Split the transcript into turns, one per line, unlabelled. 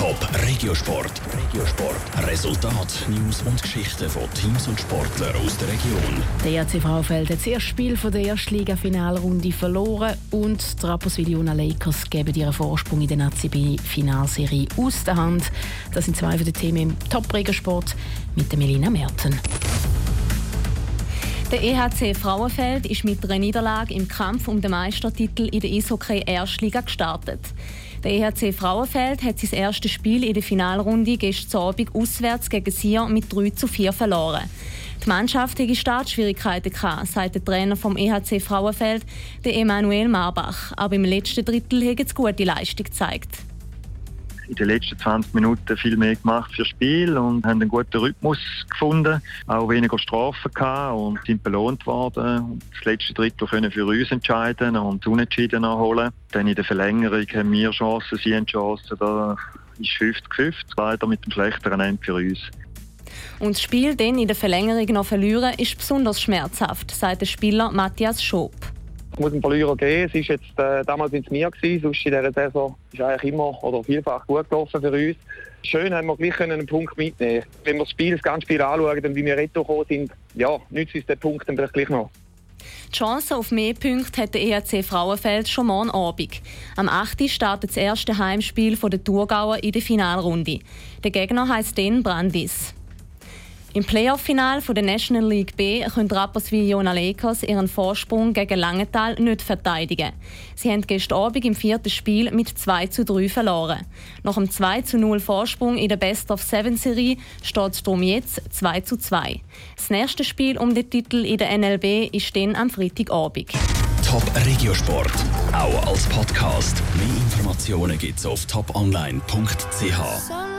Top Regiosport. Regiosport. Resultat, News und Geschichten von Teams und Sportlern aus der Region.
Der ERC Frauenfeld hat das erste Spiel von der ersten Liga-Finalrunde verloren und die Rapperswil-Jona Lakers geben ihren Vorsprung in der ACB-Finalserie aus der Hand. Das sind zwei von den Themen im Top Regiosport mit der Melina Merten.
Der EHC Frauenfeld ist mit einer Niederlage im Kampf um den Meistertitel in der Eishockey Erstliga gestartet. Der EHC Frauenfeld hat sein erstes Spiel in der Finalrunde gestern Abend auswärts gegen Sion mit 3 zu 4 verloren. Die Mannschaft hatte Startschwierigkeiten, sagt der Trainer vom EHC Frauenfeld, der Emanuel Marbach. Aber im letzten Drittel hat es gute Leistung gezeigt
in den letzten 20 Minuten viel mehr gemacht fürs Spiel und haben einen guten Rhythmus gefunden. Auch weniger Strafen gehabt und sind belohnt worden. Und das letzte Drittel können für uns entscheiden und Unentschieden nachholen. Dann in der Verlängerung haben wir Chancen, sie haben Chancen. Da ist 50-50, leider mit dem schlechteren Ende für uns.
Und das Spiel dann in der Verlängerung noch verlieren, ist besonders schmerzhaft, sagt der Spieler Matthias Schob.
Es muss einen Verlierer geben. Es ist jetzt, äh, damals sind es mir gewesen, sonst in dieser Saison ist eigentlich immer oder vielfach gut gelaufen für uns. Schön haben wir gleich einen Punkt mitnehmen Wenn wir das Spiel, das ganze Spiel anschauen und wie wir retto sind, ja, nützt uns der Punkt dann vielleicht gleich noch.
Die Chance auf mehr Punkte hat der EHC Frauenfeld schon morgen Abend. Am 8. startet das erste Heimspiel der Thurgauer in der Finalrunde. Der Gegner heißt den Brandis. Im Playoff-Final der National League B können Rapperswil Jona Lakers ihren Vorsprung gegen Langenthal nicht verteidigen. Sie haben gestern Abend im vierten Spiel mit 2 zu 3 verloren. Nach dem 2 zu 0 Vorsprung in der Best of Seven Serie steht es darum jetzt 2 zu 2. Das nächste Spiel um den Titel in der NLB ist dann am Freitagabend.
Top Regiosport, auch als Podcast. Mehr Informationen gibt's auf toponline.ch.